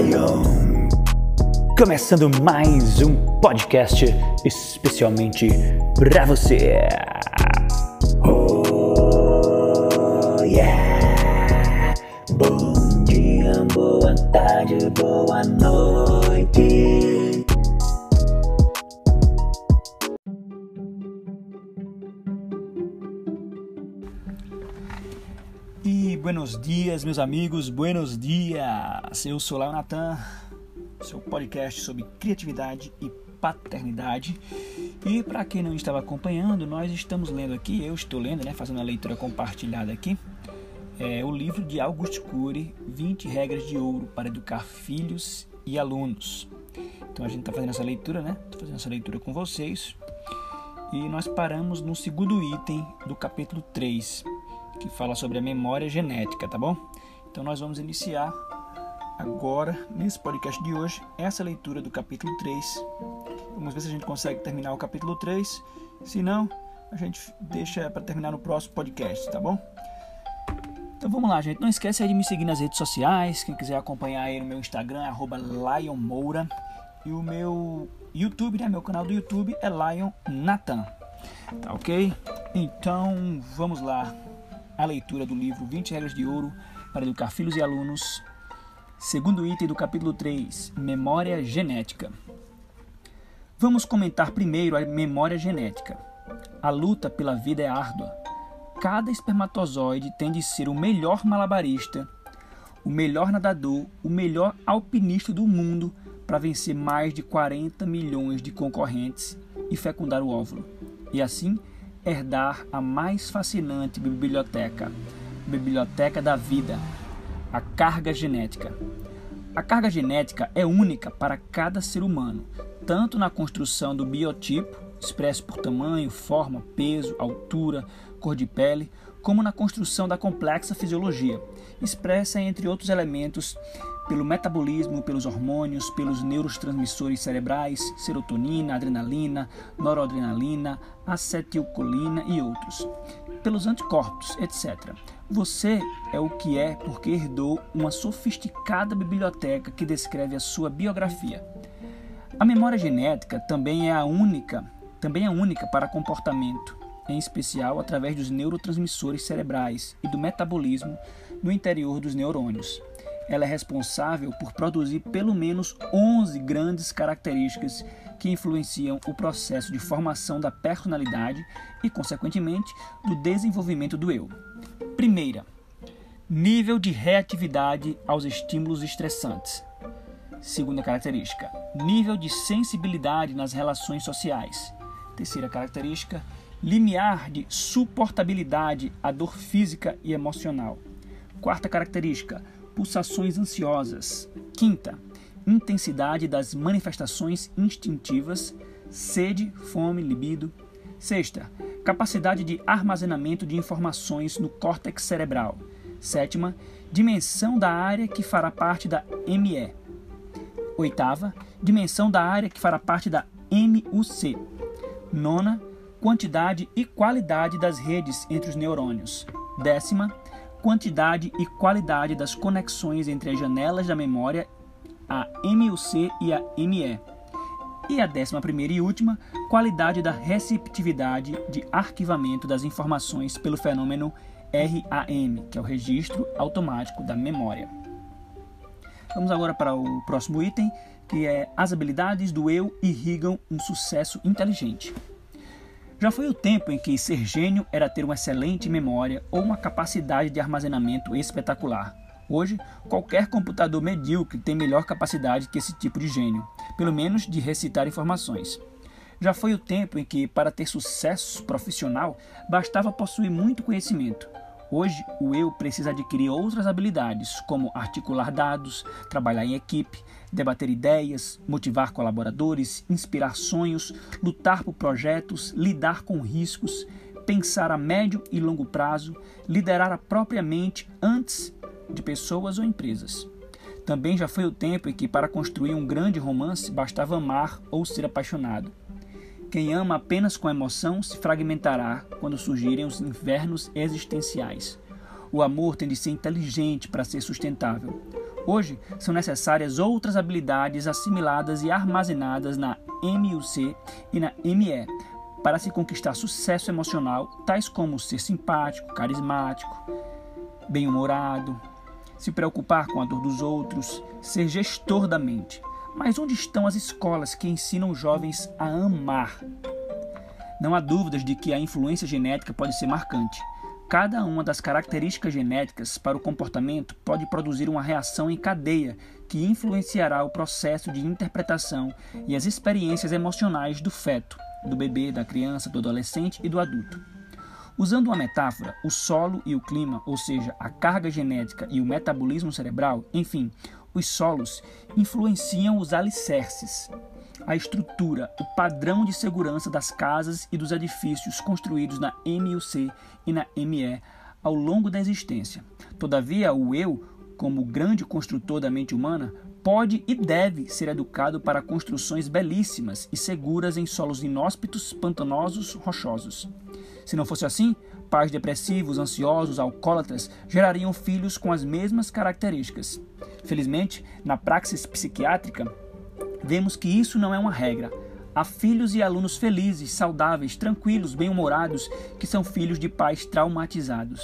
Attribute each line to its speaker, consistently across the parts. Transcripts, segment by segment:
Speaker 1: Lion. Começando mais um podcast especialmente para você. Oh yeah. Bom dia, boa tarde, boa noite. Dias, meus amigos, buenos dias. Eu sou Léo Natan, seu podcast sobre criatividade e paternidade. E para quem não estava acompanhando, nós estamos lendo aqui, eu estou lendo, né, fazendo a leitura compartilhada aqui, é, o livro de Auguste Cury, 20 regras de ouro para educar filhos e alunos. Então a gente está fazendo essa leitura, né? Estou fazendo essa leitura com vocês. E nós paramos no segundo item do capítulo 3, que fala sobre a memória genética, tá bom? Então nós vamos iniciar agora, nesse podcast de hoje, essa leitura do capítulo 3. Vamos ver se a gente consegue terminar o capítulo 3. Se não, a gente deixa para terminar no próximo podcast, tá bom? Então vamos lá, gente. Não esquece de me seguir nas redes sociais. Quem quiser acompanhar aí no meu Instagram é @lionmoura e o meu YouTube, né? Meu canal do YouTube é Lion Nathan. Tá ok? Então vamos lá. A leitura do livro 20 Regras de Ouro para Educar Filhos e Alunos. Segundo item do capítulo 3, Memória Genética. Vamos comentar primeiro a memória genética. A luta pela vida é árdua. Cada espermatozoide tem de ser o melhor malabarista, o melhor nadador, o melhor alpinista do mundo para vencer mais de 40 milhões de concorrentes e fecundar o óvulo. E assim herdar a mais fascinante biblioteca, biblioteca da vida, a carga genética. A carga genética é única para cada ser humano, tanto na construção do biotipo, expresso por tamanho, forma, peso, altura, cor de pele, como na construção da complexa fisiologia, expressa entre outros elementos pelo metabolismo, pelos hormônios, pelos neurotransmissores cerebrais, serotonina, adrenalina, noradrenalina, acetilcolina e outros, pelos anticorpos, etc. Você é o que é porque herdou uma sofisticada biblioteca que descreve a sua biografia. A memória genética também é a única, também é única para comportamento, em especial através dos neurotransmissores cerebrais e do metabolismo no interior dos neurônios. Ela é responsável por produzir pelo menos 11 grandes características que influenciam o processo de formação da personalidade e, consequentemente, do desenvolvimento do eu. Primeira, nível de reatividade aos estímulos estressantes. Segunda característica, nível de sensibilidade nas relações sociais. Terceira característica, limiar de suportabilidade à dor física e emocional. Quarta característica, pulsações ansiosas. Quinta, intensidade das manifestações instintivas, sede, fome, libido. Sexta, capacidade de armazenamento de informações no córtex cerebral. Sétima, dimensão da área que fará parte da ME. Oitava, dimensão da área que fará parte da MUC. Nona, quantidade e qualidade das redes entre os neurônios. Décima, quantidade e qualidade das conexões entre as janelas da memória, a MUC e a ME. E a décima primeira e última, qualidade da receptividade de arquivamento das informações pelo fenômeno RAM, que é o registro automático da memória. Vamos agora para o próximo item, que é as habilidades do eu irrigam um sucesso inteligente. Já foi o tempo em que ser gênio era ter uma excelente memória ou uma capacidade de armazenamento espetacular. Hoje, qualquer computador medíocre tem melhor capacidade que esse tipo de gênio, pelo menos de recitar informações. Já foi o tempo em que, para ter sucesso profissional, bastava possuir muito conhecimento. Hoje, o eu precisa adquirir outras habilidades, como articular dados, trabalhar em equipe, debater ideias, motivar colaboradores, inspirar sonhos, lutar por projetos, lidar com riscos, pensar a médio e longo prazo, liderar a própria mente antes de pessoas ou empresas. Também já foi o tempo em que, para construir um grande romance, bastava amar ou ser apaixonado. Quem ama apenas com emoção se fragmentará quando surgirem os invernos existenciais. O amor tem de ser inteligente para ser sustentável. Hoje, são necessárias outras habilidades assimiladas e armazenadas na MUC e na ME para se conquistar sucesso emocional, tais como ser simpático, carismático, bem-humorado, se preocupar com a dor dos outros, ser gestor da mente. Mas onde estão as escolas que ensinam jovens a amar? Não há dúvidas de que a influência genética pode ser marcante. Cada uma das características genéticas para o comportamento pode produzir uma reação em cadeia que influenciará o processo de interpretação e as experiências emocionais do feto, do bebê, da criança, do adolescente e do adulto. Usando uma metáfora, o solo e o clima, ou seja, a carga genética e o metabolismo cerebral, enfim, os solos, influenciam os alicerces, a estrutura, o padrão de segurança das casas e dos edifícios construídos na MUC e na ME ao longo da existência. Todavia, o eu, como grande construtor da mente humana, pode e deve ser educado para construções belíssimas e seguras em solos inóspitos, pantanosos, rochosos. Se não fosse assim, pais depressivos, ansiosos, alcoólatras gerariam filhos com as mesmas características. Felizmente, na praxis psiquiátrica, vemos que isso não é uma regra. Há filhos e alunos felizes, saudáveis, tranquilos, bem-humorados, que são filhos de pais traumatizados.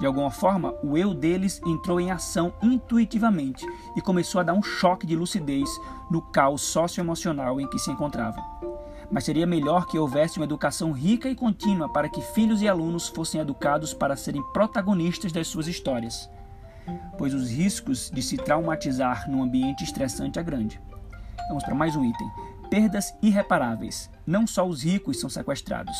Speaker 1: De alguma forma, o eu deles entrou em ação intuitivamente e começou a dar um choque de lucidez no caos socioemocional em que se encontrava. Mas seria melhor que houvesse uma educação rica e contínua para que filhos e alunos fossem educados para serem protagonistas das suas histórias, pois os riscos de se traumatizar num ambiente estressante é grande. Vamos para mais um item: perdas irreparáveis. Não só os ricos são sequestrados.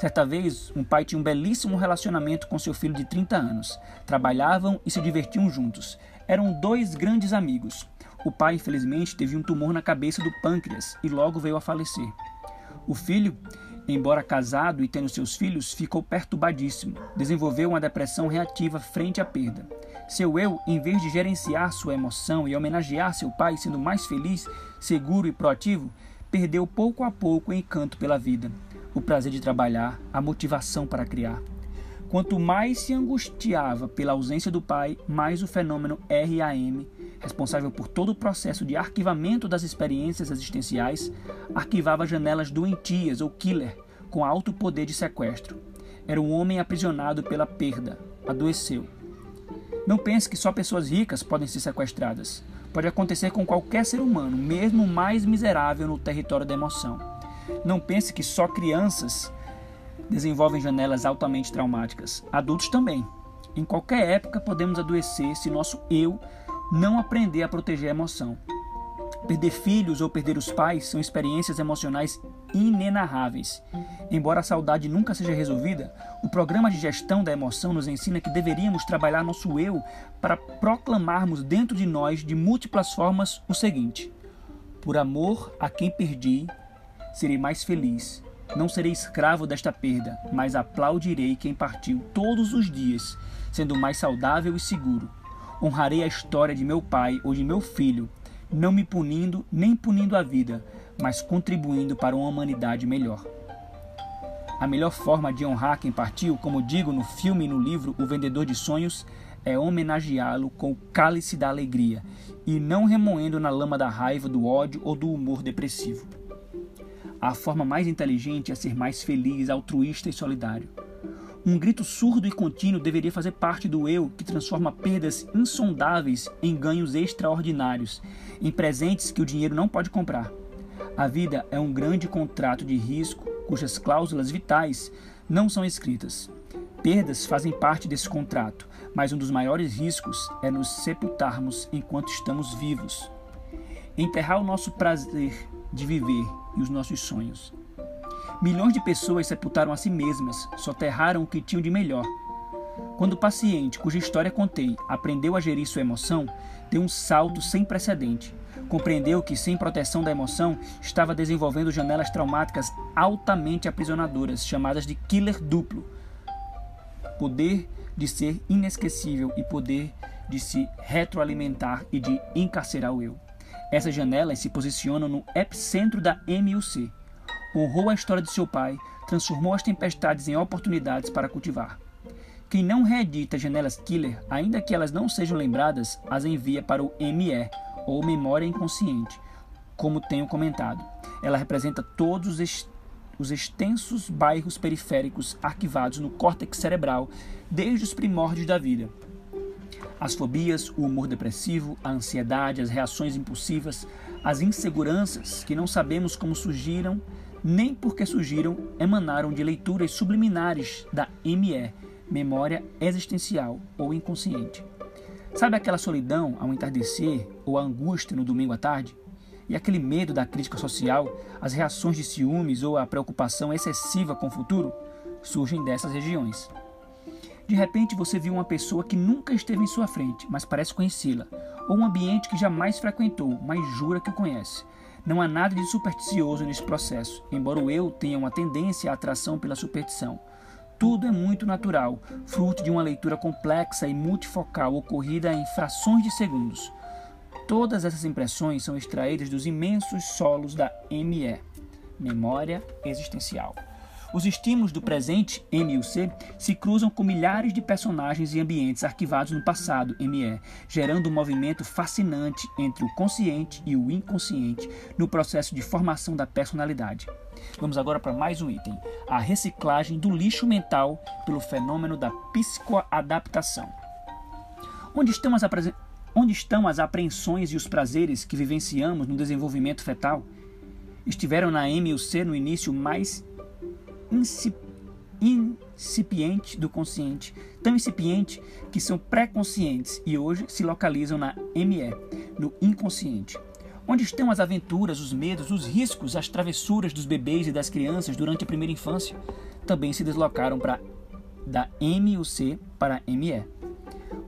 Speaker 1: Certa vez, um pai tinha um belíssimo relacionamento com seu filho de 30 anos. Trabalhavam e se divertiam juntos. Eram dois grandes amigos. O pai, infelizmente, teve um tumor na cabeça do pâncreas e logo veio a falecer. O filho, embora casado e tendo seus filhos, ficou perturbadíssimo. Desenvolveu uma depressão reativa frente à perda. Seu eu, em vez de gerenciar sua emoção e homenagear seu pai sendo mais feliz, seguro e proativo, perdeu pouco a pouco o encanto pela vida, o prazer de trabalhar, a motivação para criar. Quanto mais se angustiava pela ausência do pai, mais o fenômeno RAM, responsável por todo o processo de arquivamento das experiências existenciais, arquivava janelas doentias ou killer com alto poder de sequestro. Era um homem aprisionado pela perda, adoeceu não pense que só pessoas ricas podem ser sequestradas. Pode acontecer com qualquer ser humano, mesmo o mais miserável no território da emoção. Não pense que só crianças desenvolvem janelas altamente traumáticas. Adultos também. Em qualquer época podemos adoecer se nosso eu não aprender a proteger a emoção. Perder filhos ou perder os pais são experiências emocionais inenarráveis. Embora a saudade nunca seja resolvida, o programa de gestão da emoção nos ensina que deveríamos trabalhar nosso eu para proclamarmos dentro de nós de múltiplas formas o seguinte: Por amor a quem perdi, serei mais feliz. Não serei escravo desta perda, mas aplaudirei quem partiu todos os dias, sendo mais saudável e seguro. Honrarei a história de meu pai ou de meu filho, não me punindo nem punindo a vida, mas contribuindo para uma humanidade melhor. A melhor forma de honrar quem partiu, como digo no filme e no livro O Vendedor de Sonhos, é homenageá-lo com o cálice da alegria e não remoendo na lama da raiva, do ódio ou do humor depressivo. A forma mais inteligente é ser mais feliz, altruísta e solidário. Um grito surdo e contínuo deveria fazer parte do eu que transforma perdas insondáveis em ganhos extraordinários, em presentes que o dinheiro não pode comprar. A vida é um grande contrato de risco cujas cláusulas vitais não são escritas. Perdas fazem parte desse contrato, mas um dos maiores riscos é nos sepultarmos enquanto estamos vivos. Enterrar o nosso prazer de viver e os nossos sonhos. Milhões de pessoas sepultaram a si mesmas, soterraram o que tinham de melhor. Quando o paciente, cuja história contei, aprendeu a gerir sua emoção, deu um salto sem precedente. Compreendeu que, sem proteção da emoção, estava desenvolvendo janelas traumáticas altamente aprisionadoras, chamadas de killer duplo. Poder de ser inesquecível e poder de se retroalimentar e de encarcerar o eu. Essas janelas se posicionam no epicentro da MUC, honrou a história de seu pai, transformou as tempestades em oportunidades para cultivar. Quem não reedita janelas killer, ainda que elas não sejam lembradas, as envia para o ME, ou memória inconsciente, como tenho comentado. Ela representa todos os extensos bairros periféricos arquivados no córtex cerebral desde os primórdios da vida. As fobias, o humor depressivo, a ansiedade, as reações impulsivas, as inseguranças que não sabemos como surgiram, nem porque surgiram, emanaram de leituras subliminares da ME, memória existencial ou inconsciente. Sabe aquela solidão ao entardecer ou a angústia no domingo à tarde? E aquele medo da crítica social, as reações de ciúmes ou a preocupação excessiva com o futuro? Surgem dessas regiões. De repente você viu uma pessoa que nunca esteve em sua frente, mas parece conhecê-la, ou um ambiente que jamais frequentou, mas jura que o conhece. Não há nada de supersticioso nesse processo, embora o eu tenha uma tendência à atração pela superstição. Tudo é muito natural, fruto de uma leitura complexa e multifocal ocorrida em frações de segundos. Todas essas impressões são extraídas dos imensos solos da ME, memória existencial. Os estímulos do presente, M e o C, se cruzam com milhares de personagens e ambientes arquivados no passado, ME, gerando um movimento fascinante entre o consciente e o inconsciente no processo de formação da personalidade. Vamos agora para mais um item: a reciclagem do lixo mental pelo fenômeno da psicoadaptação. Onde estão as, Onde estão as apreensões e os prazeres que vivenciamos no desenvolvimento fetal? Estiveram na M e o C no início mais incipiente do consciente, tão incipiente que são pré-conscientes e hoje se localizam na ME, no inconsciente. Onde estão as aventuras, os medos, os riscos, as travessuras dos bebês e das crianças durante a primeira infância? Também se deslocaram para da MUC para ME.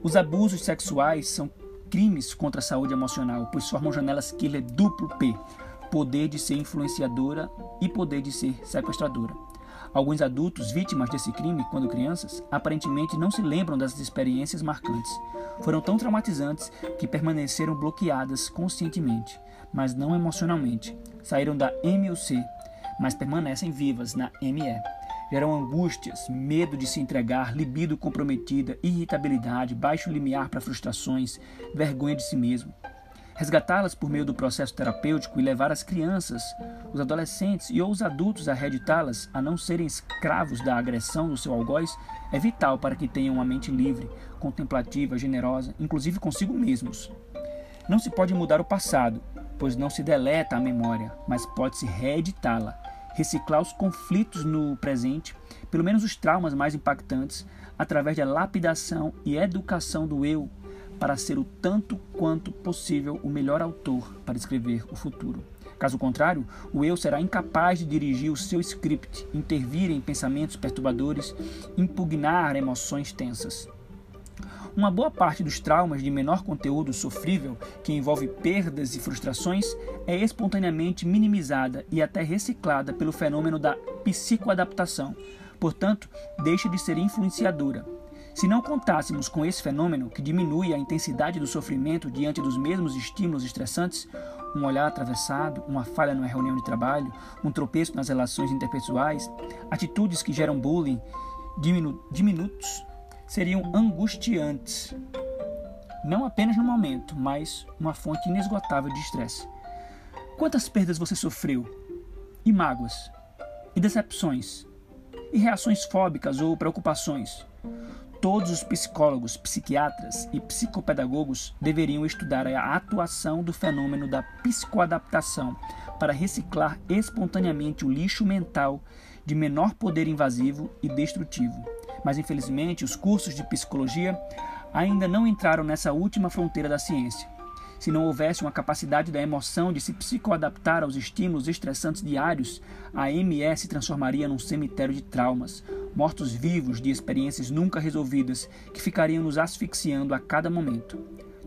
Speaker 1: Os abusos sexuais são crimes contra a saúde emocional, pois formam janelas killer duplo P, poder de ser influenciadora e poder de ser sequestradora. Alguns adultos vítimas desse crime, quando crianças, aparentemente não se lembram das experiências marcantes. Foram tão traumatizantes que permaneceram bloqueadas conscientemente, mas não emocionalmente. Saíram da M ou C, mas permanecem vivas na ME. Geram angústias, medo de se entregar, libido comprometida, irritabilidade, baixo limiar para frustrações, vergonha de si mesmo resgatá-las por meio do processo terapêutico e levar as crianças, os adolescentes e ou os adultos a reeditá-las a não serem escravos da agressão do seu algoz é vital para que tenham uma mente livre, contemplativa, generosa, inclusive consigo mesmos. Não se pode mudar o passado, pois não se deleta a memória, mas pode-se reeditá-la, reciclar os conflitos no presente, pelo menos os traumas mais impactantes, através da lapidação e educação do eu para ser o tanto quanto possível o melhor autor para escrever o futuro. Caso contrário, o eu será incapaz de dirigir o seu script, intervir em pensamentos perturbadores, impugnar emoções tensas. Uma boa parte dos traumas de menor conteúdo sofrível, que envolve perdas e frustrações, é espontaneamente minimizada e até reciclada pelo fenômeno da psicoadaptação. Portanto, deixa de ser influenciadora, se não contássemos com esse fenômeno, que diminui a intensidade do sofrimento diante dos mesmos estímulos estressantes, um olhar atravessado, uma falha numa reunião de trabalho, um tropeço nas relações interpessoais, atitudes que geram bullying diminu diminutos, seriam angustiantes. Não apenas no momento, mas uma fonte inesgotável de estresse. Quantas perdas você sofreu? E mágoas? E decepções? E reações fóbicas ou preocupações? Todos os psicólogos, psiquiatras e psicopedagogos deveriam estudar a atuação do fenômeno da psicoadaptação para reciclar espontaneamente o lixo mental de menor poder invasivo e destrutivo. Mas infelizmente, os cursos de psicologia ainda não entraram nessa última fronteira da ciência. Se não houvesse uma capacidade da emoção de se psicoadaptar aos estímulos estressantes diários, a MS se transformaria num cemitério de traumas, mortos-vivos de experiências nunca resolvidas que ficariam nos asfixiando a cada momento.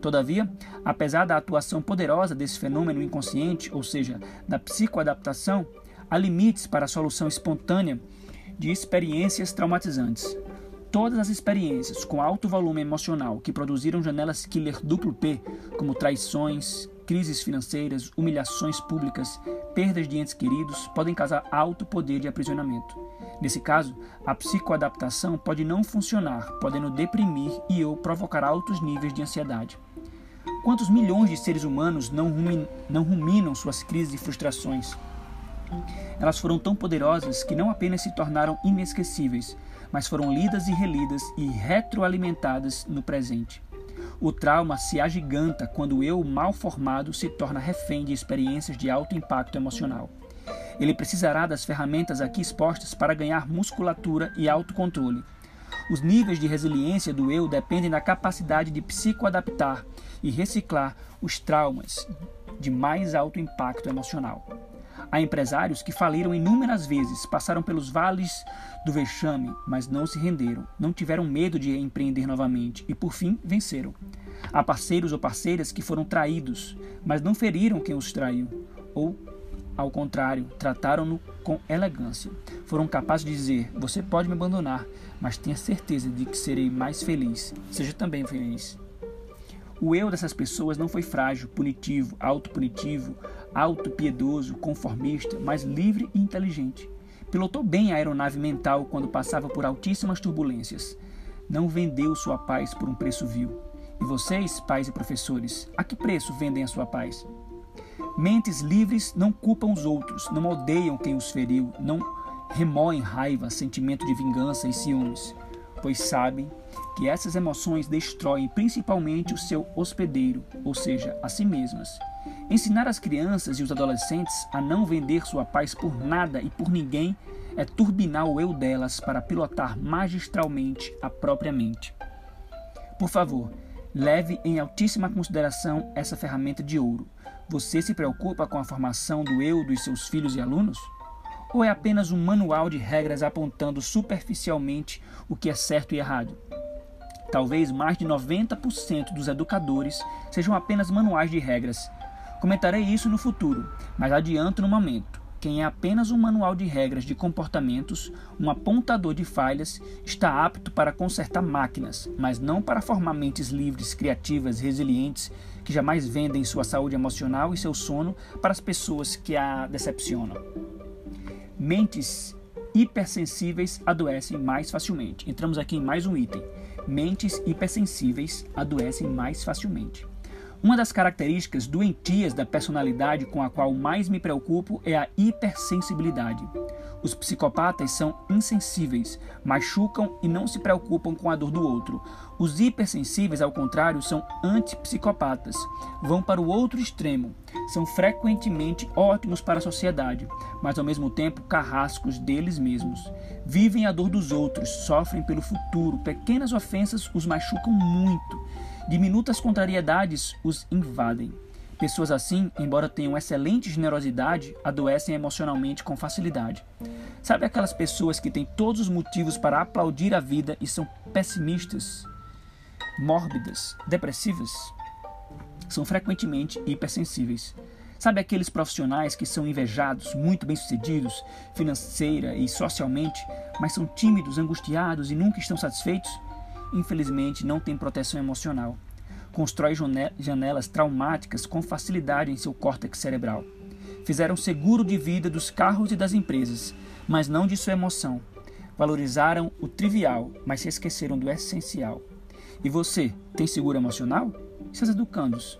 Speaker 1: Todavia, apesar da atuação poderosa desse fenômeno inconsciente, ou seja, da psicoadaptação, há limites para a solução espontânea de experiências traumatizantes. Todas as experiências com alto volume emocional que produziram janelas killer duplo P, como traições, crises financeiras, humilhações públicas, perdas de entes queridos podem causar alto poder de aprisionamento. Nesse caso, a psicoadaptação pode não funcionar, podendo deprimir e ou provocar altos níveis de ansiedade. Quantos milhões de seres humanos não, não ruminam suas crises e frustrações? Elas foram tão poderosas que não apenas se tornaram inesquecíveis, mas foram lidas e relidas e retroalimentadas no presente. O trauma se agiganta quando o eu mal formado se torna refém de experiências de alto impacto emocional. Ele precisará das ferramentas aqui expostas para ganhar musculatura e autocontrole. Os níveis de resiliência do eu dependem da capacidade de psicoadaptar e reciclar os traumas de mais alto impacto emocional. Há empresários que faliram inúmeras vezes, passaram pelos vales do vexame, mas não se renderam, não tiveram medo de empreender novamente e, por fim, venceram. Há parceiros ou parceiras que foram traídos, mas não feriram quem os traiu, ou, ao contrário, trataram-no com elegância. Foram capazes de dizer: Você pode me abandonar, mas tenha certeza de que serei mais feliz. Seja também feliz. O eu dessas pessoas não foi frágil, punitivo, autopunitivo, auto-piedoso, conformista, mas livre e inteligente. Pilotou bem a aeronave mental quando passava por altíssimas turbulências. Não vendeu sua paz por um preço vil. E vocês, pais e professores, a que preço vendem a sua paz? Mentes livres não culpam os outros, não odeiam quem os feriu, não remoem raiva, sentimento de vingança e ciúmes, pois sabem que essas emoções destroem principalmente o seu hospedeiro, ou seja, a si mesmas. Ensinar as crianças e os adolescentes a não vender sua paz por nada e por ninguém é turbinar o eu delas para pilotar magistralmente a própria mente. Por favor, leve em altíssima consideração essa ferramenta de ouro. Você se preocupa com a formação do eu dos seus filhos e alunos? Ou é apenas um manual de regras apontando superficialmente o que é certo e errado? Talvez mais de 90% dos educadores sejam apenas manuais de regras. Comentarei isso no futuro, mas adianto no momento. Quem é apenas um manual de regras de comportamentos, um apontador de falhas, está apto para consertar máquinas, mas não para formar mentes livres, criativas, resilientes, que jamais vendem sua saúde emocional e seu sono para as pessoas que a decepcionam. Mentes hipersensíveis adoecem mais facilmente. Entramos aqui em mais um item mentes hipersensíveis adoecem mais facilmente. Uma das características doentias da personalidade com a qual mais me preocupo é a hipersensibilidade. Os psicopatas são insensíveis, machucam e não se preocupam com a dor do outro. Os hipersensíveis, ao contrário, são antipsicopatas, vão para o outro extremo. São frequentemente ótimos para a sociedade, mas ao mesmo tempo carrascos deles mesmos. Vivem a dor dos outros, sofrem pelo futuro, pequenas ofensas os machucam muito Diminutas contrariedades os invadem. Pessoas assim, embora tenham excelente generosidade, adoecem emocionalmente com facilidade. Sabe aquelas pessoas que têm todos os motivos para aplaudir a vida e são pessimistas, mórbidas, depressivas? São frequentemente hipersensíveis. Sabe aqueles profissionais que são invejados, muito bem-sucedidos, financeira e socialmente, mas são tímidos, angustiados e nunca estão satisfeitos? Infelizmente não tem proteção emocional. Constrói janelas traumáticas com facilidade em seu córtex cerebral. Fizeram seguro de vida dos carros e das empresas, mas não de sua emoção. Valorizaram o trivial, mas se esqueceram do essencial. E você, tem seguro emocional? Seus educandos.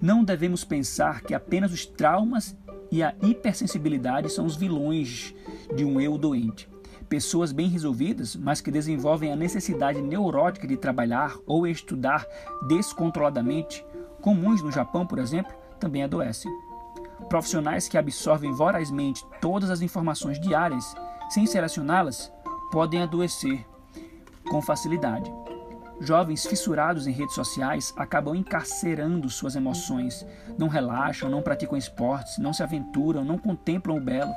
Speaker 1: Não devemos pensar que apenas os traumas e a hipersensibilidade são os vilões de um eu doente. Pessoas bem resolvidas, mas que desenvolvem a necessidade neurótica de trabalhar ou estudar descontroladamente, comuns no Japão, por exemplo, também adoecem. Profissionais que absorvem vorazmente todas as informações diárias, sem selecioná-las, podem adoecer com facilidade. Jovens fissurados em redes sociais acabam encarcerando suas emoções, não relaxam, não praticam esportes, não se aventuram, não contemplam o belo.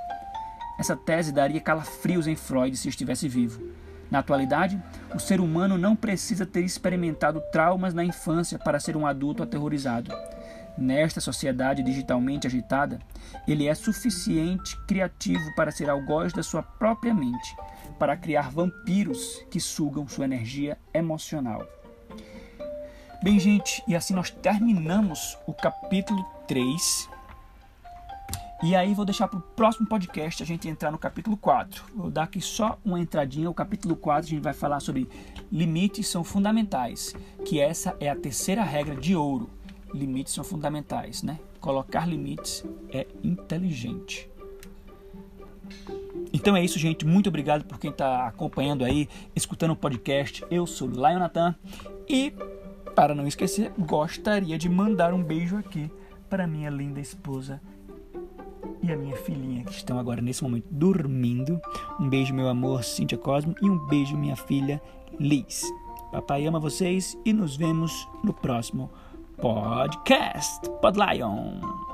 Speaker 1: Essa tese daria calafrios em Freud se estivesse vivo. Na atualidade, o ser humano não precisa ter experimentado traumas na infância para ser um adulto aterrorizado. Nesta sociedade digitalmente agitada, ele é suficiente criativo para ser algoz da sua própria mente, para criar vampiros que sugam sua energia emocional. Bem, gente, e assim nós terminamos o capítulo 3. E aí vou deixar para o próximo podcast a gente entrar no capítulo 4. Vou dar aqui só uma entradinha. O capítulo 4 a gente vai falar sobre limites são fundamentais, que essa é a terceira regra de ouro. Limites são fundamentais, né? Colocar limites é inteligente. Então é isso, gente. Muito obrigado por quem está acompanhando aí, escutando o podcast. Eu sou Lionatan e, para não esquecer, gostaria de mandar um beijo aqui para minha linda esposa e a minha filhinha que estão agora nesse momento dormindo. Um beijo, meu amor, Cíntia Cosmo, e um beijo, minha filha Liz. Papai ama vocês e nos vemos no próximo podcast. Pod Lion.